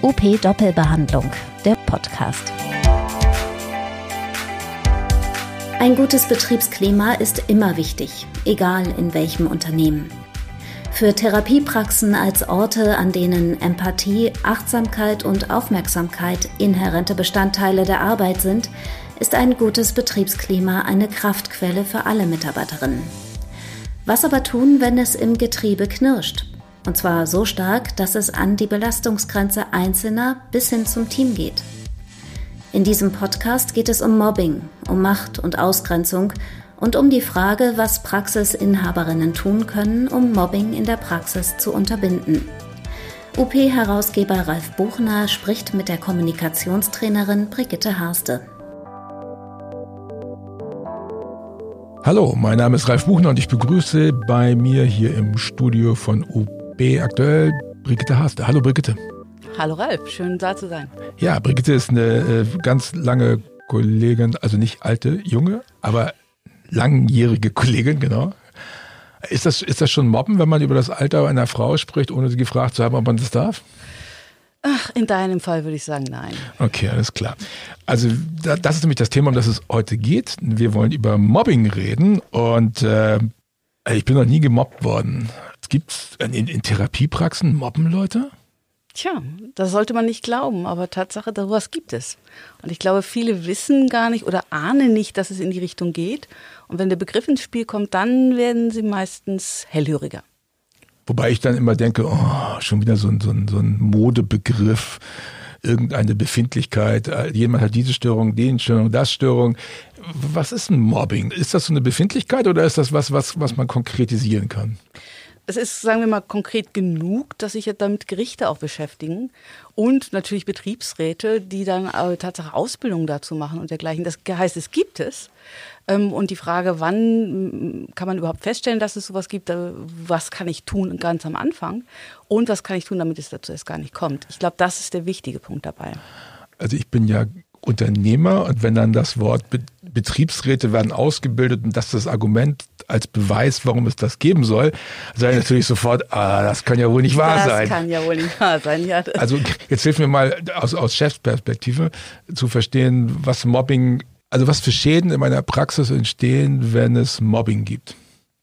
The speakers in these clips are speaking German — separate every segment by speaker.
Speaker 1: OP Doppelbehandlung, der Podcast. Ein gutes Betriebsklima ist immer wichtig, egal in welchem Unternehmen. Für Therapiepraxen als Orte, an denen Empathie, Achtsamkeit und Aufmerksamkeit inhärente Bestandteile der Arbeit sind, ist ein gutes Betriebsklima eine Kraftquelle für alle Mitarbeiterinnen. Was aber tun, wenn es im Getriebe knirscht? Und zwar so stark, dass es an die Belastungsgrenze Einzelner bis hin zum Team geht. In diesem Podcast geht es um Mobbing, um Macht und Ausgrenzung und um die Frage, was Praxisinhaberinnen tun können, um Mobbing in der Praxis zu unterbinden. UP-Herausgeber Ralf Buchner spricht mit der Kommunikationstrainerin Brigitte Harste.
Speaker 2: Hallo, mein Name ist Ralf Buchner und ich begrüße bei mir hier im Studio von UP aktuell Brigitte Harste. Hallo Brigitte.
Speaker 3: Hallo Ralf, schön da zu sein.
Speaker 2: Ja, Brigitte ist eine äh, ganz lange Kollegin, also nicht alte, junge, aber langjährige Kollegin, genau. Ist das, ist das schon Mobben, wenn man über das Alter einer Frau spricht, ohne sie gefragt zu haben, ob man das darf?
Speaker 3: Ach, in deinem Fall würde ich sagen, nein.
Speaker 2: Okay, alles klar. Also das ist nämlich das Thema, um das es heute geht. Wir wollen über Mobbing reden und äh, ich bin noch nie gemobbt worden. Gibt es in, in Therapiepraxen Mobben Leute?
Speaker 3: Tja, das sollte man nicht glauben, aber Tatsache, sowas gibt es. Und ich glaube, viele wissen gar nicht oder ahnen nicht, dass es in die Richtung geht. Und wenn der Begriff ins Spiel kommt, dann werden sie meistens hellhöriger.
Speaker 2: Wobei ich dann immer denke, oh, schon wieder so ein, so ein, so ein Modebegriff, irgendeine Befindlichkeit. Jemand hat diese Störung, den Störung, das Störung. Was ist ein Mobbing? Ist das so eine Befindlichkeit oder ist das was, was, was man konkretisieren kann?
Speaker 3: Es ist, sagen wir mal, konkret genug, dass sich ja damit Gerichte auch beschäftigen und natürlich Betriebsräte, die dann äh, Tatsache Ausbildung dazu machen und dergleichen. Das heißt, es gibt es. Ähm, und die Frage, wann kann man überhaupt feststellen, dass es sowas gibt, äh, was kann ich tun ganz am Anfang und was kann ich tun, damit es dazu erst gar nicht kommt. Ich glaube, das ist der wichtige Punkt dabei.
Speaker 2: Also ich bin ja Unternehmer und wenn dann das Wort Betriebsräte werden ausgebildet und das ist das Argument als Beweis, warum es das geben soll, sage ich natürlich sofort, ah, das kann ja wohl nicht wahr
Speaker 3: das
Speaker 2: sein.
Speaker 3: Das kann ja wohl nicht wahr sein, ja.
Speaker 2: Also jetzt hilf mir mal aus, aus Chefsperspektive zu verstehen, was Mobbing, also was für Schäden in meiner Praxis entstehen, wenn es Mobbing gibt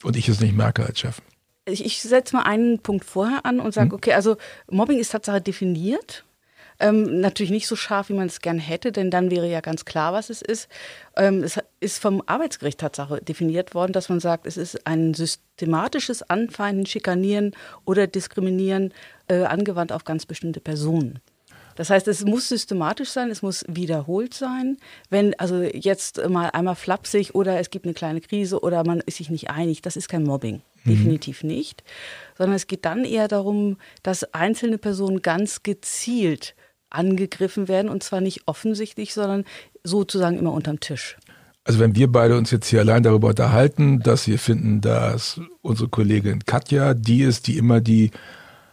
Speaker 2: und ich es nicht merke als Chef.
Speaker 3: Ich, ich setze mal einen Punkt vorher an und sage, hm. okay, also Mobbing ist Tatsache definiert ähm, natürlich nicht so scharf, wie man es gern hätte, denn dann wäre ja ganz klar, was es ist. Ähm, es ist vom Arbeitsgericht Tatsache definiert worden, dass man sagt, es ist ein systematisches Anfeinden, Schikanieren oder Diskriminieren äh, angewandt auf ganz bestimmte Personen. Das heißt, es muss systematisch sein, es muss wiederholt sein. Wenn also jetzt mal einmal flapsig oder es gibt eine kleine Krise oder man ist sich nicht einig, das ist kein Mobbing. Mhm. Definitiv nicht. Sondern es geht dann eher darum, dass einzelne Personen ganz gezielt angegriffen werden und zwar nicht offensichtlich, sondern sozusagen immer unterm Tisch.
Speaker 2: Also wenn wir beide uns jetzt hier allein darüber unterhalten, dass wir finden, dass unsere Kollegin Katja die ist, die immer die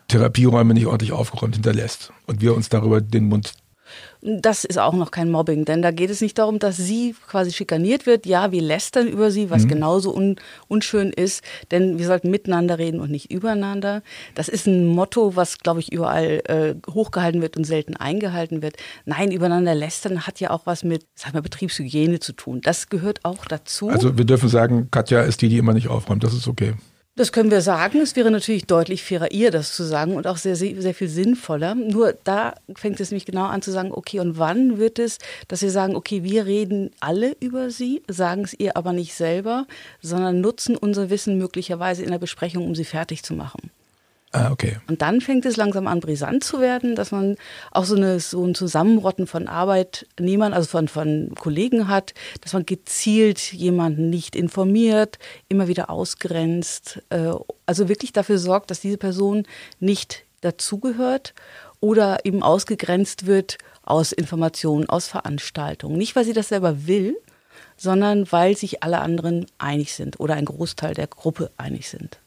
Speaker 2: Therapieräume nicht ordentlich aufgeräumt hinterlässt und wir uns darüber den Mund
Speaker 3: das ist auch noch kein Mobbing, denn da geht es nicht darum, dass sie quasi schikaniert wird. Ja, wir lästern über sie, was mhm. genauso un unschön ist, denn wir sollten miteinander reden und nicht übereinander. Das ist ein Motto, was, glaube ich, überall äh, hochgehalten wird und selten eingehalten wird. Nein, übereinander lästern hat ja auch was mit, sag mal, Betriebshygiene zu tun. Das gehört auch dazu.
Speaker 2: Also wir dürfen sagen, Katja ist die, die immer nicht aufräumt. Das ist okay.
Speaker 3: Das können wir sagen. Es wäre natürlich deutlich fairer, ihr das zu sagen und auch sehr, sehr viel sinnvoller. Nur da fängt es nämlich genau an zu sagen, okay, und wann wird es, dass wir sagen, okay, wir reden alle über sie, sagen es ihr aber nicht selber, sondern nutzen unser Wissen möglicherweise in der Besprechung, um sie fertig zu machen.
Speaker 2: Ah, okay.
Speaker 3: Und dann fängt es langsam an, brisant zu werden, dass man auch so, eine, so ein Zusammenrotten von Arbeitnehmern, also von, von Kollegen hat, dass man gezielt jemanden nicht informiert, immer wieder ausgrenzt, äh, also wirklich dafür sorgt, dass diese Person nicht dazugehört oder eben ausgegrenzt wird aus Informationen, aus Veranstaltungen. Nicht, weil sie das selber will, sondern weil sich alle anderen einig sind oder ein Großteil der Gruppe einig sind.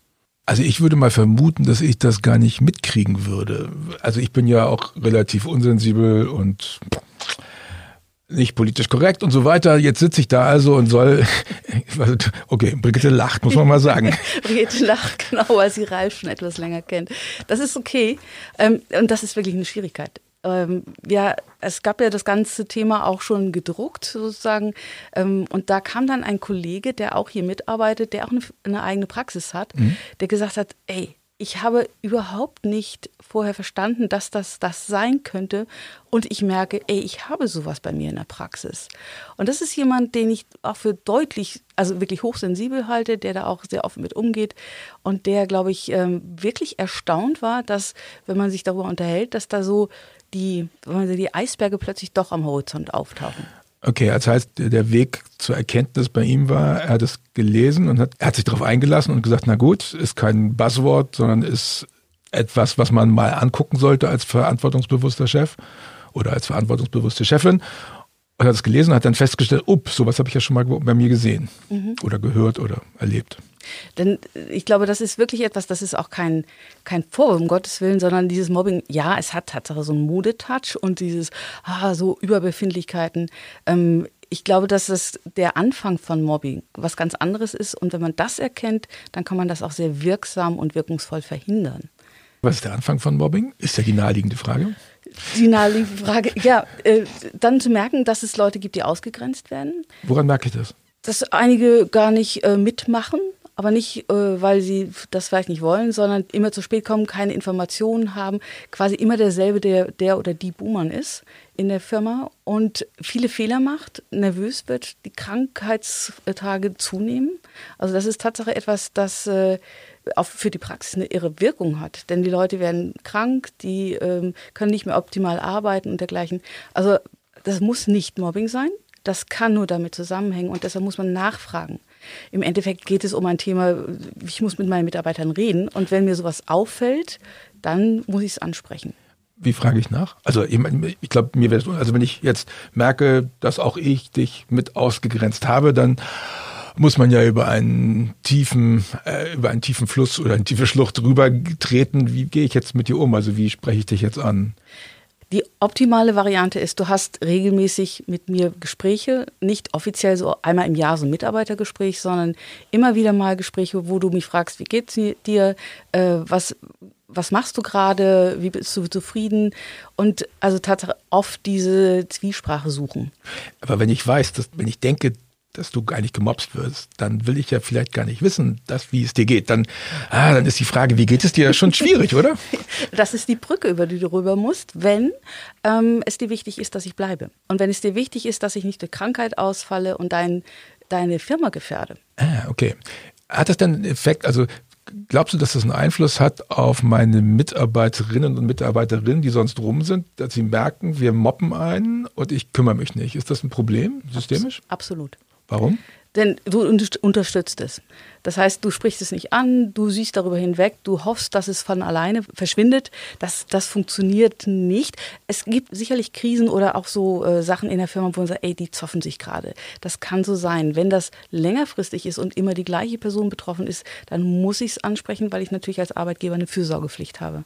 Speaker 2: Also ich würde mal vermuten, dass ich das gar nicht mitkriegen würde. Also ich bin ja auch relativ unsensibel und nicht politisch korrekt und so weiter. Jetzt sitze ich da also und soll, okay, Brigitte lacht, muss man mal sagen.
Speaker 3: Brigitte lacht, genau, weil sie Ralf schon etwas länger kennt. Das ist okay. Ähm, und das ist wirklich eine Schwierigkeit. Ähm, ja, es gab ja das ganze Thema auch schon gedruckt sozusagen. Ähm, und da kam dann ein Kollege, der auch hier mitarbeitet, der auch eine, eine eigene Praxis hat, mhm. der gesagt hat, ey, ich habe überhaupt nicht vorher verstanden, dass das das sein könnte. Und ich merke, ey, ich habe sowas bei mir in der Praxis. Und das ist jemand, den ich auch für deutlich, also wirklich hochsensibel halte, der da auch sehr offen mit umgeht und der, glaube ich, ähm, wirklich erstaunt war, dass, wenn man sich darüber unterhält, dass da so die, die Eisberge plötzlich doch am Horizont auftauchen.
Speaker 2: Okay, das heißt, der Weg zur Erkenntnis bei ihm war, er hat es gelesen und hat, er hat sich darauf eingelassen und gesagt, na gut, ist kein Buzzword, sondern ist etwas, was man mal angucken sollte als verantwortungsbewusster Chef oder als verantwortungsbewusste Chefin. Und hat es gelesen und hat dann festgestellt, ups, sowas habe ich ja schon mal bei mir gesehen mhm. oder gehört oder erlebt.
Speaker 3: Denn ich glaube, das ist wirklich etwas, das ist auch kein, kein Vorwurf, um Gottes Willen, sondern dieses Mobbing, ja, es hat Tatsache so einen Modetouch und dieses, ah, so Überbefindlichkeiten. Ähm, ich glaube, dass es der Anfang von Mobbing was ganz anderes ist. Und wenn man das erkennt, dann kann man das auch sehr wirksam und wirkungsvoll verhindern.
Speaker 2: Was ist der Anfang von Mobbing? Ist ja die naheliegende Frage.
Speaker 3: Die naheliegende Frage, ja, äh, dann zu merken, dass es Leute gibt, die ausgegrenzt werden.
Speaker 2: Woran merke ich das?
Speaker 3: Dass einige gar nicht äh, mitmachen, aber nicht, äh, weil sie das vielleicht nicht wollen, sondern immer zu spät kommen, keine Informationen haben, quasi immer derselbe, der, der oder die Buhmann ist in der Firma und viele Fehler macht, nervös wird, die Krankheitstage zunehmen. Also das ist Tatsache etwas, das äh, auch für die Praxis eine irre Wirkung hat. Denn die Leute werden krank, die ähm, können nicht mehr optimal arbeiten und dergleichen. Also das muss nicht Mobbing sein. Das kann nur damit zusammenhängen und deshalb muss man nachfragen. Im Endeffekt geht es um ein Thema, ich muss mit meinen Mitarbeitern reden und wenn mir sowas auffällt, dann muss ich es ansprechen.
Speaker 2: Wie frage ich nach? Also ich, ich glaube, mir wäre also wenn ich jetzt merke, dass auch ich dich mit ausgegrenzt habe, dann muss man ja über einen tiefen, äh, über einen tiefen Fluss oder eine tiefe Schlucht drüber treten. Wie gehe ich jetzt mit dir um? Also wie spreche ich dich jetzt an?
Speaker 3: Die optimale Variante ist, du hast regelmäßig mit mir Gespräche, nicht offiziell so einmal im Jahr so ein Mitarbeitergespräch, sondern immer wieder mal Gespräche, wo du mich fragst, wie geht's dir, äh, was, was machst du gerade, wie bist du zufrieden? Und also tatsächlich oft diese Zwiesprache suchen.
Speaker 2: Aber wenn ich weiß, dass, wenn ich denke, dass du eigentlich gemobst wirst, dann will ich ja vielleicht gar nicht wissen, dass, wie es dir geht. Dann, ah, dann ist die Frage, wie geht es dir, schon schwierig, oder?
Speaker 3: Das ist die Brücke, über die du rüber musst, wenn ähm, es dir wichtig ist, dass ich bleibe. Und wenn es dir wichtig ist, dass ich nicht durch Krankheit ausfalle und dein, deine Firma gefährde.
Speaker 2: Ah, okay. Hat das denn einen Effekt, also glaubst du, dass das einen Einfluss hat auf meine Mitarbeiterinnen und Mitarbeiterinnen, die sonst rum sind, dass sie merken, wir moppen einen und ich kümmere mich nicht? Ist das ein Problem systemisch?
Speaker 3: Absolut.
Speaker 2: Warum?
Speaker 3: Denn du unterstützt es. Das heißt, du sprichst es nicht an, du siehst darüber hinweg, du hoffst, dass es von alleine verschwindet. Das, das funktioniert nicht. Es gibt sicherlich Krisen oder auch so äh, Sachen in der Firma, wo man sagt, ey, die zoffen sich gerade. Das kann so sein. Wenn das längerfristig ist und immer die gleiche Person betroffen ist, dann muss ich es ansprechen, weil ich natürlich als Arbeitgeber eine Fürsorgepflicht habe.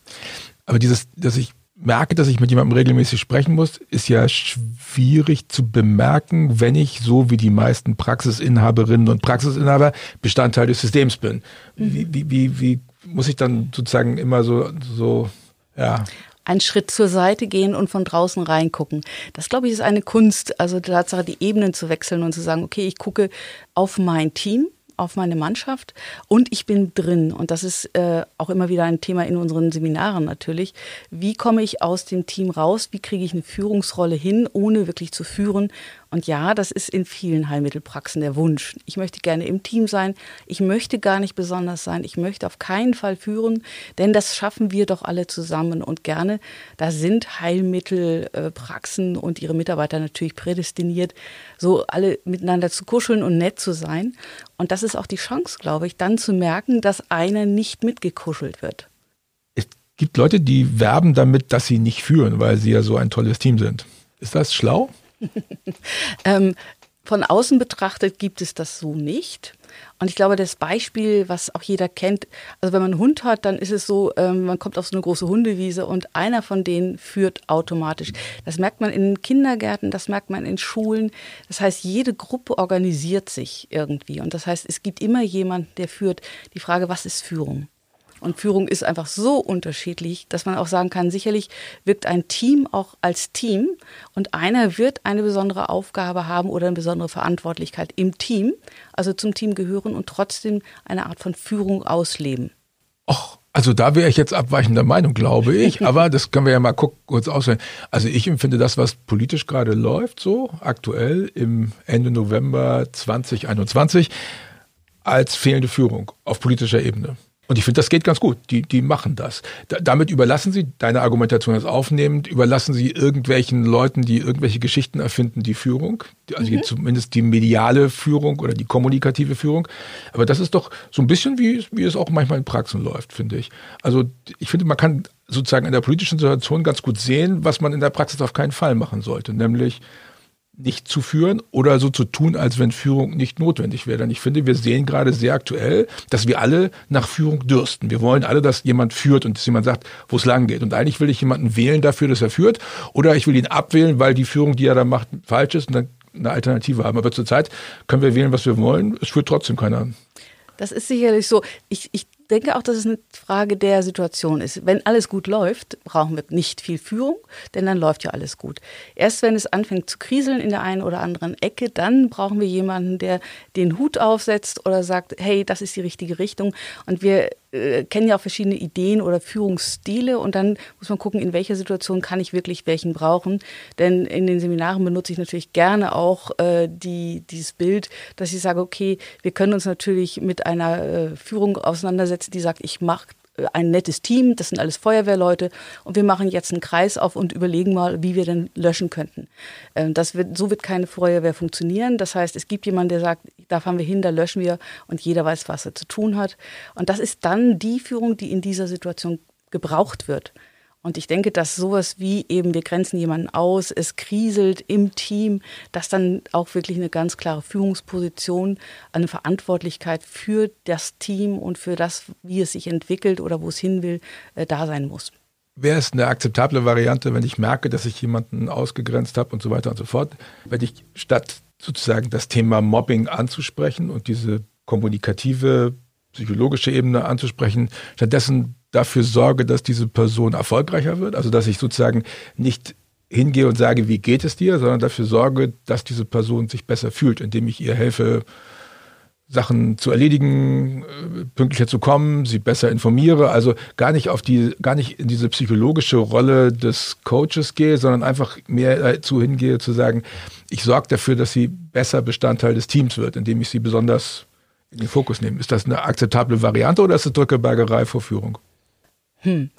Speaker 2: Aber dieses, dass ich merke, dass ich mit jemandem regelmäßig sprechen muss, ist ja schwierig zu bemerken, wenn ich so wie die meisten Praxisinhaberinnen und Praxisinhaber Bestandteil des Systems bin. Mhm. Wie, wie, wie, wie muss ich dann sozusagen immer so, so, ja
Speaker 3: einen Schritt zur Seite gehen und von draußen reingucken. Das, glaube ich, ist eine Kunst. Also die Tatsache, die Ebenen zu wechseln und zu sagen, okay, ich gucke auf mein Team, auf meine Mannschaft und ich bin drin. Und das ist äh, auch immer wieder ein Thema in unseren Seminaren natürlich. Wie komme ich aus dem Team raus? Wie kriege ich eine Führungsrolle hin, ohne wirklich zu führen? Und ja, das ist in vielen Heilmittelpraxen der Wunsch. Ich möchte gerne im Team sein. Ich möchte gar nicht besonders sein. Ich möchte auf keinen Fall führen, denn das schaffen wir doch alle zusammen und gerne. Da sind Heilmittelpraxen und ihre Mitarbeiter natürlich prädestiniert, so alle miteinander zu kuscheln und nett zu sein. Und das ist auch die Chance, glaube ich, dann zu merken, dass einer nicht mitgekuschelt wird.
Speaker 2: Es gibt Leute, die werben damit, dass sie nicht führen, weil sie ja so ein tolles Team sind. Ist das schlau?
Speaker 3: ähm, von außen betrachtet gibt es das so nicht. Und ich glaube, das Beispiel, was auch jeder kennt, also wenn man einen Hund hat, dann ist es so, ähm, man kommt auf so eine große Hundewiese und einer von denen führt automatisch. Das merkt man in Kindergärten, das merkt man in Schulen. Das heißt, jede Gruppe organisiert sich irgendwie. Und das heißt, es gibt immer jemanden, der führt. Die Frage, was ist Führung? Und Führung ist einfach so unterschiedlich, dass man auch sagen kann, sicherlich wirkt ein Team auch als Team und einer wird eine besondere Aufgabe haben oder eine besondere Verantwortlichkeit im Team, also zum Team gehören und trotzdem eine Art von Führung ausleben.
Speaker 2: Och, also da wäre ich jetzt abweichender Meinung, glaube ich. Aber das können wir ja mal gucken, kurz auswählen. Also ich empfinde das, was politisch gerade läuft, so aktuell im Ende November 2021, als fehlende Führung auf politischer Ebene. Und ich finde, das geht ganz gut. Die, die machen das. Da, damit überlassen sie, deine Argumentation ist aufnehmend, überlassen sie irgendwelchen Leuten, die irgendwelche Geschichten erfinden, die Führung. Also mhm. zumindest die mediale Führung oder die kommunikative Führung. Aber das ist doch so ein bisschen, wie, wie es auch manchmal in Praxen läuft, finde ich. Also ich finde, man kann sozusagen in der politischen Situation ganz gut sehen, was man in der Praxis auf keinen Fall machen sollte. Nämlich nicht zu führen oder so zu tun, als wenn Führung nicht notwendig wäre. Denn ich finde, wir sehen gerade sehr aktuell, dass wir alle nach Führung dürsten. Wir wollen alle, dass jemand führt und dass jemand sagt, wo es lang geht. Und eigentlich will ich jemanden wählen dafür, dass er führt oder ich will ihn abwählen, weil die Führung, die er da macht, falsch ist und dann eine Alternative haben. Aber zurzeit können wir wählen, was wir wollen. Es führt trotzdem keiner.
Speaker 3: Das ist sicherlich so. Ich, ich denke auch, dass es eine Frage der Situation ist. Wenn alles gut läuft, brauchen wir nicht viel Führung, denn dann läuft ja alles gut. Erst wenn es anfängt zu kriseln in der einen oder anderen Ecke, dann brauchen wir jemanden, der den Hut aufsetzt oder sagt, hey, das ist die richtige Richtung. Und wir äh, kennen ja auch verschiedene Ideen oder Führungsstile und dann muss man gucken, in welcher Situation kann ich wirklich welchen brauchen. Denn in den Seminaren benutze ich natürlich gerne auch äh, die, dieses Bild, dass ich sage, okay, wir können uns natürlich mit einer äh, Führung auseinandersetzen, die sagt, ich mache ein nettes Team, das sind alles Feuerwehrleute und wir machen jetzt einen Kreis auf und überlegen mal, wie wir denn löschen könnten. Ähm, das wird, so wird keine Feuerwehr funktionieren. Das heißt, es gibt jemanden, der sagt, da fahren wir hin, da löschen wir und jeder weiß, was er zu tun hat. Und das ist dann die Führung, die in dieser Situation gebraucht wird. Und ich denke, dass sowas wie eben, wir grenzen jemanden aus, es kriselt im Team, dass dann auch wirklich eine ganz klare Führungsposition, eine Verantwortlichkeit für das Team und für das, wie es sich entwickelt oder wo es hin will, äh, da sein muss.
Speaker 2: Wäre es eine akzeptable Variante, wenn ich merke, dass ich jemanden ausgegrenzt habe und so weiter und so fort, wenn ich statt sozusagen das Thema Mobbing anzusprechen und diese kommunikative, psychologische Ebene anzusprechen, stattdessen dafür sorge, dass diese Person erfolgreicher wird. Also dass ich sozusagen nicht hingehe und sage, wie geht es dir, sondern dafür sorge, dass diese Person sich besser fühlt, indem ich ihr helfe, Sachen zu erledigen, äh, pünktlicher zu kommen, sie besser informiere, also gar nicht auf die, gar nicht in diese psychologische Rolle des Coaches gehe, sondern einfach mehr dazu hingehe zu sagen, ich sorge dafür, dass sie besser Bestandteil des Teams wird, indem ich sie besonders in den Fokus nehme. Ist das eine akzeptable Variante oder ist es Drückebergerei vor Führung?
Speaker 3: Hm.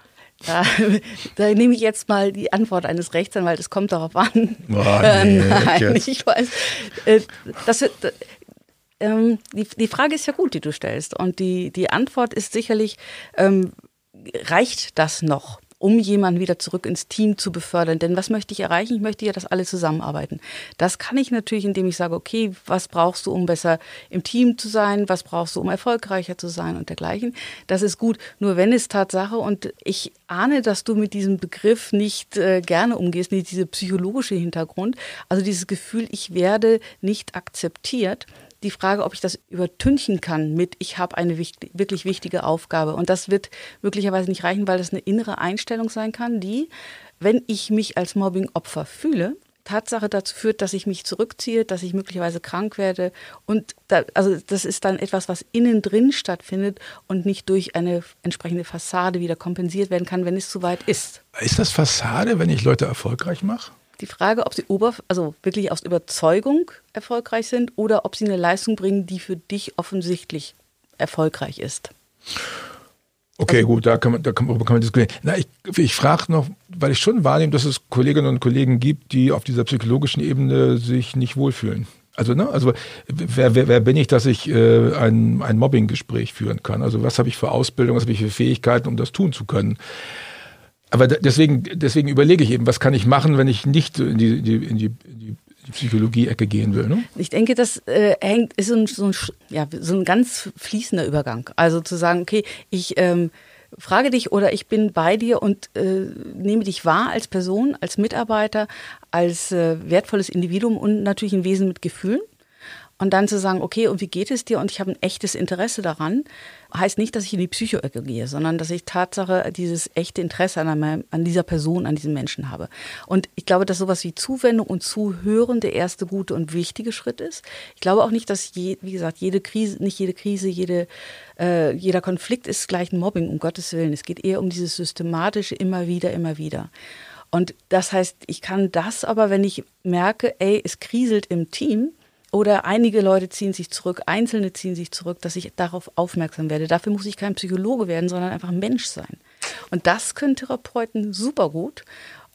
Speaker 3: Da, da, nehme ich jetzt mal die Antwort eines Rechtsanwaltes, es kommt darauf an.
Speaker 2: Oh, nee,
Speaker 3: äh, nein, ich weiß. Äh, das, ähm, die, die Frage ist ja gut, die du stellst. Und die, die Antwort ist sicherlich, ähm, reicht das noch? Um jemanden wieder zurück ins Team zu befördern. Denn was möchte ich erreichen? Ich möchte ja, dass alle zusammenarbeiten. Das kann ich natürlich, indem ich sage, okay, was brauchst du, um besser im Team zu sein? Was brauchst du, um erfolgreicher zu sein und dergleichen? Das ist gut. Nur wenn es Tatsache und ich ahne, dass du mit diesem Begriff nicht äh, gerne umgehst, nicht diese psychologische Hintergrund, also dieses Gefühl, ich werde nicht akzeptiert, die Frage, ob ich das übertünchen kann mit, ich habe eine wichtig, wirklich wichtige Aufgabe. Und das wird möglicherweise nicht reichen, weil das eine innere Einstellung sein kann, die, wenn ich mich als Mobbing-Opfer fühle, Tatsache dazu führt, dass ich mich zurückziehe, dass ich möglicherweise krank werde. Und da, also das ist dann etwas, was innen drin stattfindet und nicht durch eine entsprechende Fassade wieder kompensiert werden kann, wenn es zu weit ist.
Speaker 2: Ist das Fassade, wenn ich Leute erfolgreich mache?
Speaker 3: Die Frage, ob sie oberf also wirklich aus Überzeugung erfolgreich sind oder ob sie eine Leistung bringen, die für dich offensichtlich erfolgreich ist.
Speaker 2: Okay, also, gut, da kann man, da kann, kann man diskutieren. Na, ich, ich frage noch, weil ich schon wahrnehme, dass es Kolleginnen und Kollegen gibt, die auf dieser psychologischen Ebene sich nicht wohlfühlen. Also, ne, also wer, wer, wer bin ich, dass ich äh, ein, ein Mobbing-Gespräch führen kann? Also was habe ich für Ausbildung, was habe ich für Fähigkeiten, um das tun zu können? Aber deswegen, deswegen überlege ich eben, was kann ich machen, wenn ich nicht in die, die, in die, die Psychologie-Ecke gehen will. Ne?
Speaker 3: Ich denke, das äh, hängt, ist so ein, so, ein, ja, so ein ganz fließender Übergang. Also zu sagen, okay, ich ähm, frage dich oder ich bin bei dir und äh, nehme dich wahr als Person, als Mitarbeiter, als äh, wertvolles Individuum und natürlich ein Wesen mit Gefühlen. Und dann zu sagen, okay, und wie geht es dir? Und ich habe ein echtes Interesse daran, heißt nicht, dass ich in die Psychoecke gehe, sondern dass ich Tatsache dieses echte Interesse an, einem, an dieser Person, an diesem Menschen habe. Und ich glaube, dass sowas wie Zuwendung und Zuhören der erste gute und wichtige Schritt ist. Ich glaube auch nicht, dass, je, wie gesagt, jede Krise, nicht jede Krise, jede, äh, jeder Konflikt ist gleich ein Mobbing, um Gottes Willen. Es geht eher um dieses systematische immer wieder, immer wieder. Und das heißt, ich kann das aber, wenn ich merke, ey, es kriselt im Team, oder einige Leute ziehen sich zurück, Einzelne ziehen sich zurück, dass ich darauf aufmerksam werde. Dafür muss ich kein Psychologe werden, sondern einfach ein Mensch sein. Und das können Therapeuten super gut.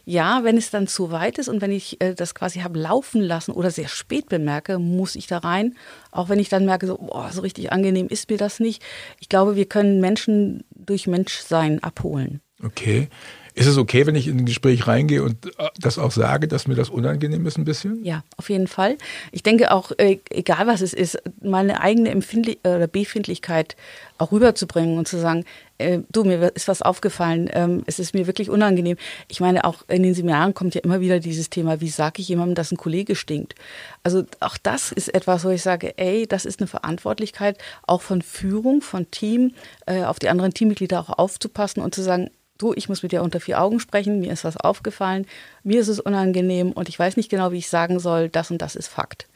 Speaker 3: Ja, wenn es dann zu weit ist und wenn ich äh, das quasi habe laufen lassen oder sehr spät bemerke, muss ich da rein. Auch wenn ich dann merke, so, boah, so richtig angenehm ist mir das nicht. Ich glaube, wir können Menschen durch Menschsein abholen.
Speaker 2: Okay. Ist es okay, wenn ich in ein Gespräch reingehe und äh, das auch sage, dass mir das unangenehm ist ein bisschen?
Speaker 3: Ja, auf jeden Fall. Ich denke auch, äh, egal was es ist, meine eigene Empfindlich oder Befindlichkeit auch rüberzubringen und zu sagen, äh, du, mir ist was aufgefallen, ähm, es ist mir wirklich unangenehm. Ich meine, auch in den Seminaren kommt ja immer wieder dieses Thema, wie sage ich jemandem, dass ein Kollege stinkt? Also auch das ist etwas, wo ich sage, ey, das ist eine Verantwortlichkeit auch von Führung, von Team, äh, auf die anderen Teammitglieder auch aufzupassen und zu sagen, du, ich muss mit dir unter vier Augen sprechen, mir ist was aufgefallen, mir ist es unangenehm und ich weiß nicht genau, wie ich sagen soll, das und das ist Fakt.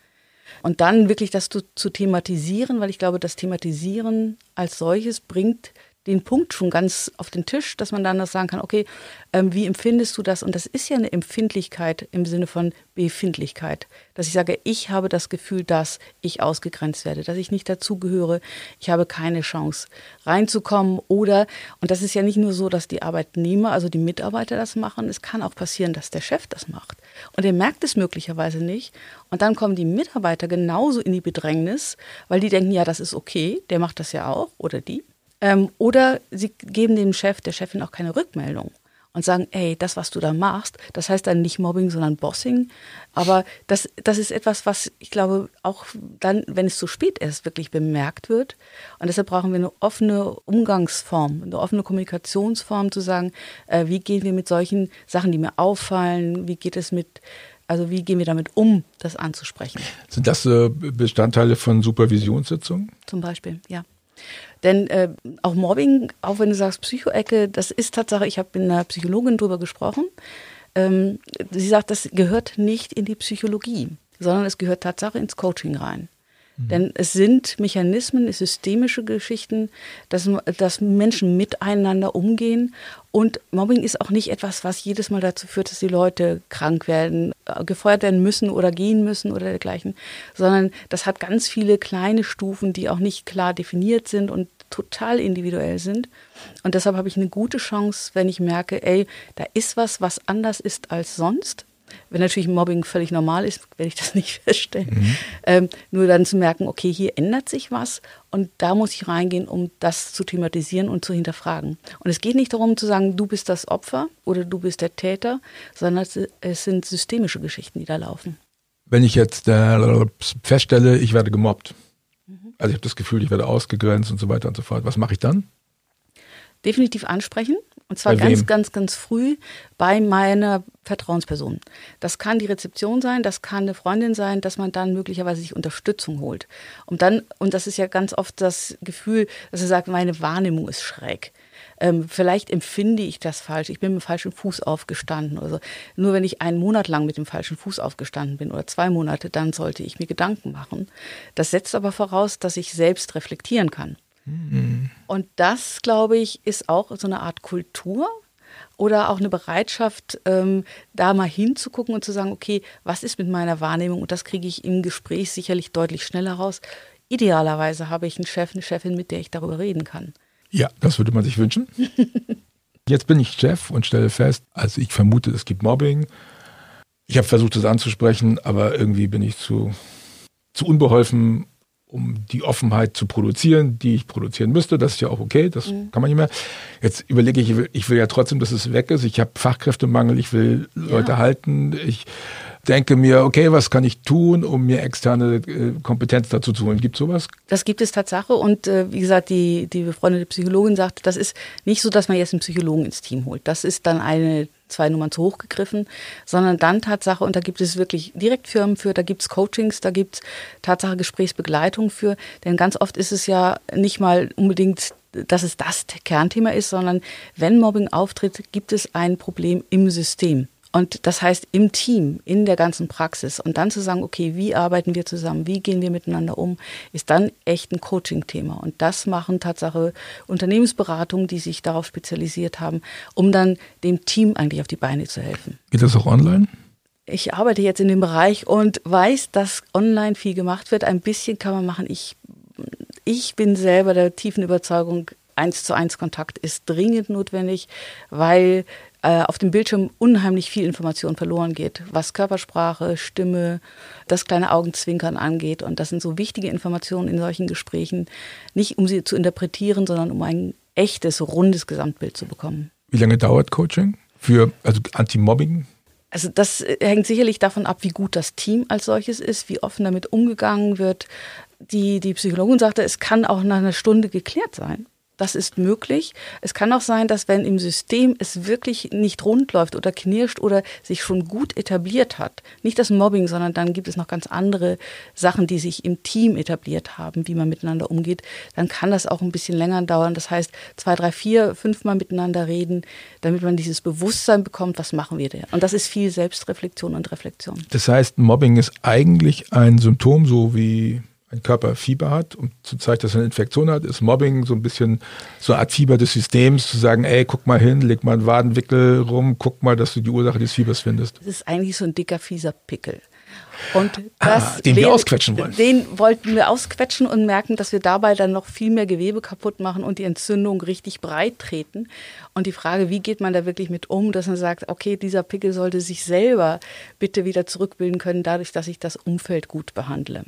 Speaker 3: Und dann wirklich das zu, zu thematisieren, weil ich glaube, das Thematisieren als solches bringt den Punkt schon ganz auf den Tisch, dass man dann das sagen kann, okay, ähm, wie empfindest du das? Und das ist ja eine Empfindlichkeit im Sinne von Befindlichkeit, dass ich sage, ich habe das Gefühl, dass ich ausgegrenzt werde, dass ich nicht dazugehöre, ich habe keine Chance reinzukommen oder, und das ist ja nicht nur so, dass die Arbeitnehmer, also die Mitarbeiter das machen, es kann auch passieren, dass der Chef das macht. Und er merkt es möglicherweise nicht. Und dann kommen die Mitarbeiter genauso in die Bedrängnis, weil die denken, ja, das ist okay, der macht das ja auch oder die. Ähm, oder sie geben dem Chef, der Chefin auch keine Rückmeldung und sagen, ey, das, was du da machst, das heißt dann nicht Mobbing, sondern Bossing. Aber das, das ist etwas, was ich glaube, auch dann, wenn es zu spät ist, wirklich bemerkt wird. Und deshalb brauchen wir eine offene Umgangsform, eine offene Kommunikationsform, zu sagen, äh, wie gehen wir mit solchen Sachen, die mir auffallen, wie geht es mit also wie gehen wir damit um, das anzusprechen?
Speaker 2: Sind das äh, Bestandteile von Supervisionssitzungen?
Speaker 3: Zum Beispiel, ja. Denn äh, auch Mobbing, auch wenn du sagst Psychoecke, das ist Tatsache, ich habe mit einer Psychologin drüber gesprochen. Ähm, sie sagt, das gehört nicht in die Psychologie, sondern es gehört Tatsache ins Coaching rein. Denn es sind Mechanismen, systemische Geschichten, dass, dass Menschen miteinander umgehen. Und Mobbing ist auch nicht etwas, was jedes Mal dazu führt, dass die Leute krank werden, äh, gefeuert werden müssen oder gehen müssen oder dergleichen, sondern das hat ganz viele kleine Stufen, die auch nicht klar definiert sind und total individuell sind. Und deshalb habe ich eine gute Chance, wenn ich merke, ey, da ist was, was anders ist als sonst wenn natürlich Mobbing völlig normal ist, werde ich das nicht feststellen. Mhm. Ähm, nur dann zu merken, okay, hier ändert sich was und da muss ich reingehen, um das zu thematisieren und zu hinterfragen. Und es geht nicht darum zu sagen, du bist das Opfer oder du bist der Täter, sondern es sind systemische Geschichten, die da laufen.
Speaker 2: Wenn ich jetzt äh, feststelle, ich werde gemobbt, mhm. also ich habe das Gefühl, ich werde ausgegrenzt und so weiter und so fort, was mache ich dann?
Speaker 3: Definitiv ansprechen und zwar ganz, ganz, ganz früh bei meiner Vertrauensperson. Das kann die Rezeption sein, das kann eine Freundin sein, dass man dann möglicherweise sich Unterstützung holt. Und dann, und das ist ja ganz oft das Gefühl, dass er sagt, meine Wahrnehmung ist schräg. Ähm, vielleicht empfinde ich das falsch. Ich bin mit dem falschen Fuß aufgestanden oder so. Nur wenn ich einen Monat lang mit dem falschen Fuß aufgestanden bin oder zwei Monate, dann sollte ich mir Gedanken machen. Das setzt aber voraus, dass ich selbst reflektieren kann. Und das, glaube ich, ist auch so eine Art Kultur oder auch eine Bereitschaft, ähm, da mal hinzugucken und zu sagen, okay, was ist mit meiner Wahrnehmung? Und das kriege ich im Gespräch sicherlich deutlich schneller raus. Idealerweise habe ich einen Chef, eine Chefin, mit der ich darüber reden kann.
Speaker 2: Ja, das würde man sich wünschen. Jetzt bin ich Chef und stelle fest, also ich vermute, es gibt Mobbing. Ich habe versucht, das anzusprechen, aber irgendwie bin ich zu, zu unbeholfen um die Offenheit zu produzieren, die ich produzieren müsste. Das ist ja auch okay, das mhm. kann man nicht mehr. Jetzt überlege ich, ich will, ja trotzdem, dass es weg ist. Ich habe Fachkräftemangel, ich will Leute ja. halten. Ich denke mir, okay, was kann ich tun, um mir externe äh, Kompetenz dazu zu holen? Gibt es sowas?
Speaker 3: Das gibt es Tatsache und äh, wie gesagt, die, die befreundete Psychologin sagt, das ist nicht so, dass man jetzt einen Psychologen ins Team holt. Das ist dann eine zwei Nummern zu hoch gegriffen, sondern dann Tatsache, und da gibt es wirklich direkt Firmen für, da gibt es Coachings, da gibt es Tatsache Gesprächsbegleitung für, denn ganz oft ist es ja nicht mal unbedingt dass es das Kernthema ist, sondern wenn Mobbing auftritt, gibt es ein Problem im System. Und das heißt im Team, in der ganzen Praxis. Und dann zu sagen, okay, wie arbeiten wir zusammen, wie gehen wir miteinander um, ist dann echt ein Coaching-Thema. Und das machen Tatsache Unternehmensberatungen, die sich darauf spezialisiert haben, um dann dem Team eigentlich auf die Beine zu helfen.
Speaker 2: Geht das auch online?
Speaker 3: Ich arbeite jetzt in dem Bereich und weiß, dass online viel gemacht wird. Ein bisschen kann man machen. Ich, ich bin selber der tiefen Überzeugung, eins zu eins Kontakt ist dringend notwendig, weil äh, auf dem Bildschirm unheimlich viel Information verloren geht, was Körpersprache, Stimme, das kleine Augenzwinkern angeht. Und das sind so wichtige Informationen in solchen Gesprächen, nicht um sie zu interpretieren, sondern um ein echtes, rundes Gesamtbild zu bekommen.
Speaker 2: Wie lange dauert Coaching für also Anti-Mobbing?
Speaker 3: Also das hängt sicherlich davon ab, wie gut das Team als solches ist, wie offen damit umgegangen wird. Die, die Psychologin sagte, es kann auch nach einer Stunde geklärt sein. Das ist möglich. Es kann auch sein, dass wenn im System es wirklich nicht rund läuft oder knirscht oder sich schon gut etabliert hat, nicht das Mobbing, sondern dann gibt es noch ganz andere Sachen, die sich im Team etabliert haben, wie man miteinander umgeht, dann kann das auch ein bisschen länger dauern. Das heißt, zwei, drei, vier, fünfmal miteinander reden, damit man dieses Bewusstsein bekommt, was machen wir denn? Und das ist viel Selbstreflexion und Reflexion.
Speaker 2: Das heißt, Mobbing ist eigentlich ein Symptom, so wie ein Körper Fieber hat und zu zeigen, dass er eine Infektion hat, ist Mobbing so ein bisschen so eine Art Fieber des Systems, zu sagen, ey, guck mal hin, leg mal einen Wadenwickel rum, guck mal, dass du die Ursache des Fiebers findest.
Speaker 3: Das ist eigentlich so ein dicker, fieser Pickel. Und
Speaker 2: ah,
Speaker 3: das,
Speaker 2: ah, den, den wir ausquetschen wollen.
Speaker 3: Den wollten wir ausquetschen und merken, dass wir dabei dann noch viel mehr Gewebe kaputt machen und die Entzündung richtig breit treten. Und die Frage, wie geht man da wirklich mit um, dass man sagt, okay, dieser Pickel sollte sich selber bitte wieder zurückbilden können, dadurch, dass ich das Umfeld gut behandle.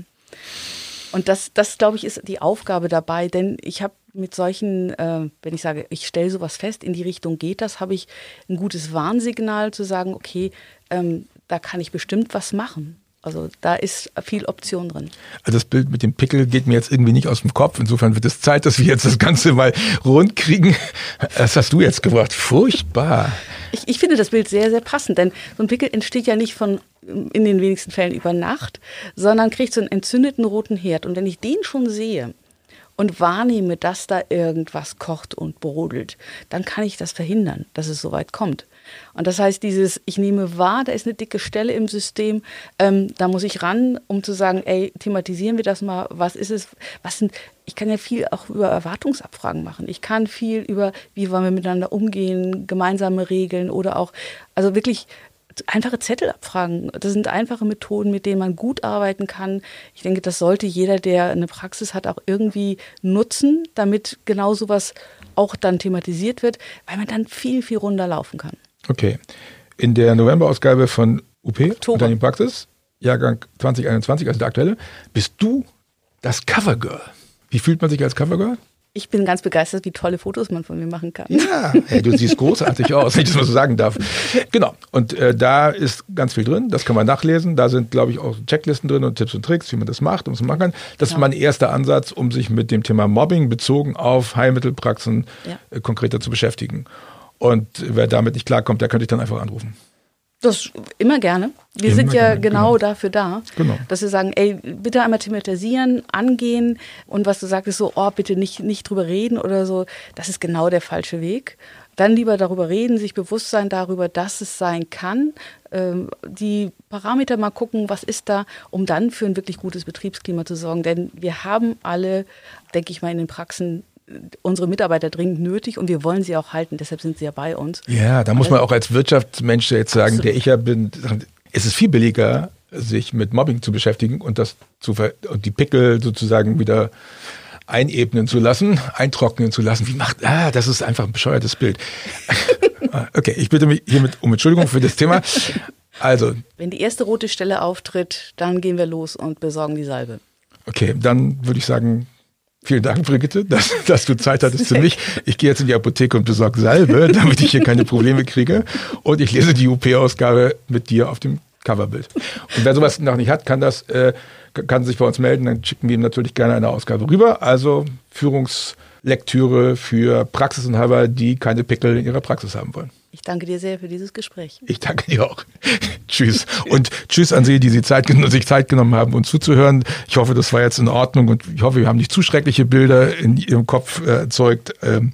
Speaker 3: Und das, das glaube ich, ist die Aufgabe dabei, denn ich habe mit solchen, äh, wenn ich sage, ich stelle sowas fest, in die Richtung geht das, habe ich ein gutes Warnsignal zu sagen, okay, ähm, da kann ich bestimmt was machen. Also da ist viel Option drin.
Speaker 2: Also das Bild mit dem Pickel geht mir jetzt irgendwie nicht aus dem Kopf. Insofern wird es Zeit, dass wir jetzt das Ganze mal rund kriegen. Das hast du jetzt gebracht. Furchtbar.
Speaker 3: Ich, ich finde das Bild sehr, sehr passend, denn so ein Pickel entsteht ja nicht von in den wenigsten Fällen über Nacht, sondern kriegt so einen entzündeten roten Herd. Und wenn ich den schon sehe und wahrnehme, dass da irgendwas kocht und brodelt, dann kann ich das verhindern, dass es so weit kommt. Und das heißt, dieses, ich nehme wahr, da ist eine dicke Stelle im System, ähm, da muss ich ran, um zu sagen, ey, thematisieren wir das mal, was ist es, was sind, ich kann ja viel auch über Erwartungsabfragen machen. Ich kann viel über, wie wollen wir miteinander umgehen, gemeinsame Regeln oder auch, also wirklich einfache Zettel abfragen. Das sind einfache Methoden, mit denen man gut arbeiten kann. Ich denke, das sollte jeder, der eine Praxis hat, auch irgendwie nutzen, damit genau sowas auch dann thematisiert wird, weil man dann viel, viel runder laufen kann.
Speaker 2: Okay. In der November-Ausgabe von UP, Unternehmen Praxis, Jahrgang 2021, also der aktuelle, bist du das Covergirl. Wie fühlt man sich als Covergirl?
Speaker 3: Ich bin ganz begeistert, wie tolle Fotos man von mir machen kann.
Speaker 2: Ja, hey, du siehst großartig aus, wenn ich das mal so sagen darf. Genau. Und äh, da ist ganz viel drin. Das kann man nachlesen. Da sind, glaube ich, auch Checklisten drin und Tipps und Tricks, wie man das macht, um es machen kann. Das genau. ist mein erster Ansatz, um sich mit dem Thema Mobbing bezogen auf Heilmittelpraxen ja. äh, konkreter zu beschäftigen. Und wer damit nicht klarkommt, der könnte ich dann einfach anrufen.
Speaker 3: Das immer gerne. Wir immer sind ja gerne, genau, genau, dafür da, genau. dass wir sagen, ey, bitte einmal thematisieren, angehen und was du sagst, so, oh, bitte nicht, nicht drüber reden oder so. Das ist genau der falsche Weg. Dann lieber darüber reden, sich bewusst sein darüber, dass es sein kann, ähm, die Parameter mal gucken, was ist da, um dann für ein wirklich gutes Betriebsklima zu sorgen. Denn wir haben alle, denke ich mal, in den Praxen unsere Mitarbeiter dringend nötig und wir wollen sie auch halten, deshalb sind sie ja bei uns.
Speaker 2: Ja, da muss man auch als Wirtschaftsmensch jetzt sagen, absolut. der ich ja bin, es ist viel billiger, sich mit Mobbing zu beschäftigen und das zu und die Pickel sozusagen wieder einebnen zu lassen, eintrocknen zu lassen. Wie macht, ah, das ist einfach ein bescheuertes Bild. okay, ich bitte mich hiermit um Entschuldigung für das Thema. Also.
Speaker 3: Wenn die erste rote Stelle auftritt, dann gehen wir los und besorgen die Salbe.
Speaker 2: Okay, dann würde ich sagen, Vielen Dank, Brigitte, dass, dass du Zeit hattest für mich. Ich gehe jetzt in die Apotheke und besorge Salbe, damit ich hier keine Probleme kriege. Und ich lese die UP-Ausgabe mit dir auf dem Coverbild. Und wer sowas noch nicht hat, kann das, äh, kann sich bei uns melden. Dann schicken wir ihm natürlich gerne eine Ausgabe rüber. Also Führungslektüre für Praxisinhaber, die keine Pickel in ihrer Praxis haben wollen.
Speaker 3: Ich danke dir sehr für dieses Gespräch.
Speaker 2: Ich danke dir auch. tschüss. Und tschüss an Sie, die Sie Zeit, sich Zeit genommen haben, uns zuzuhören. Ich hoffe, das war jetzt in Ordnung und ich hoffe, wir haben nicht zu schreckliche Bilder in Ihrem Kopf äh, erzeugt. Ähm,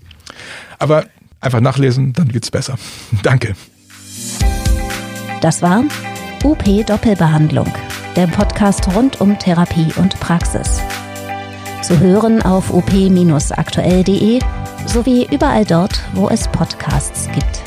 Speaker 2: aber einfach nachlesen, dann geht's besser. danke.
Speaker 1: Das war UP Doppelbehandlung, der Podcast rund um Therapie und Praxis. Zu hören auf op-aktuell.de sowie überall dort, wo es Podcasts gibt.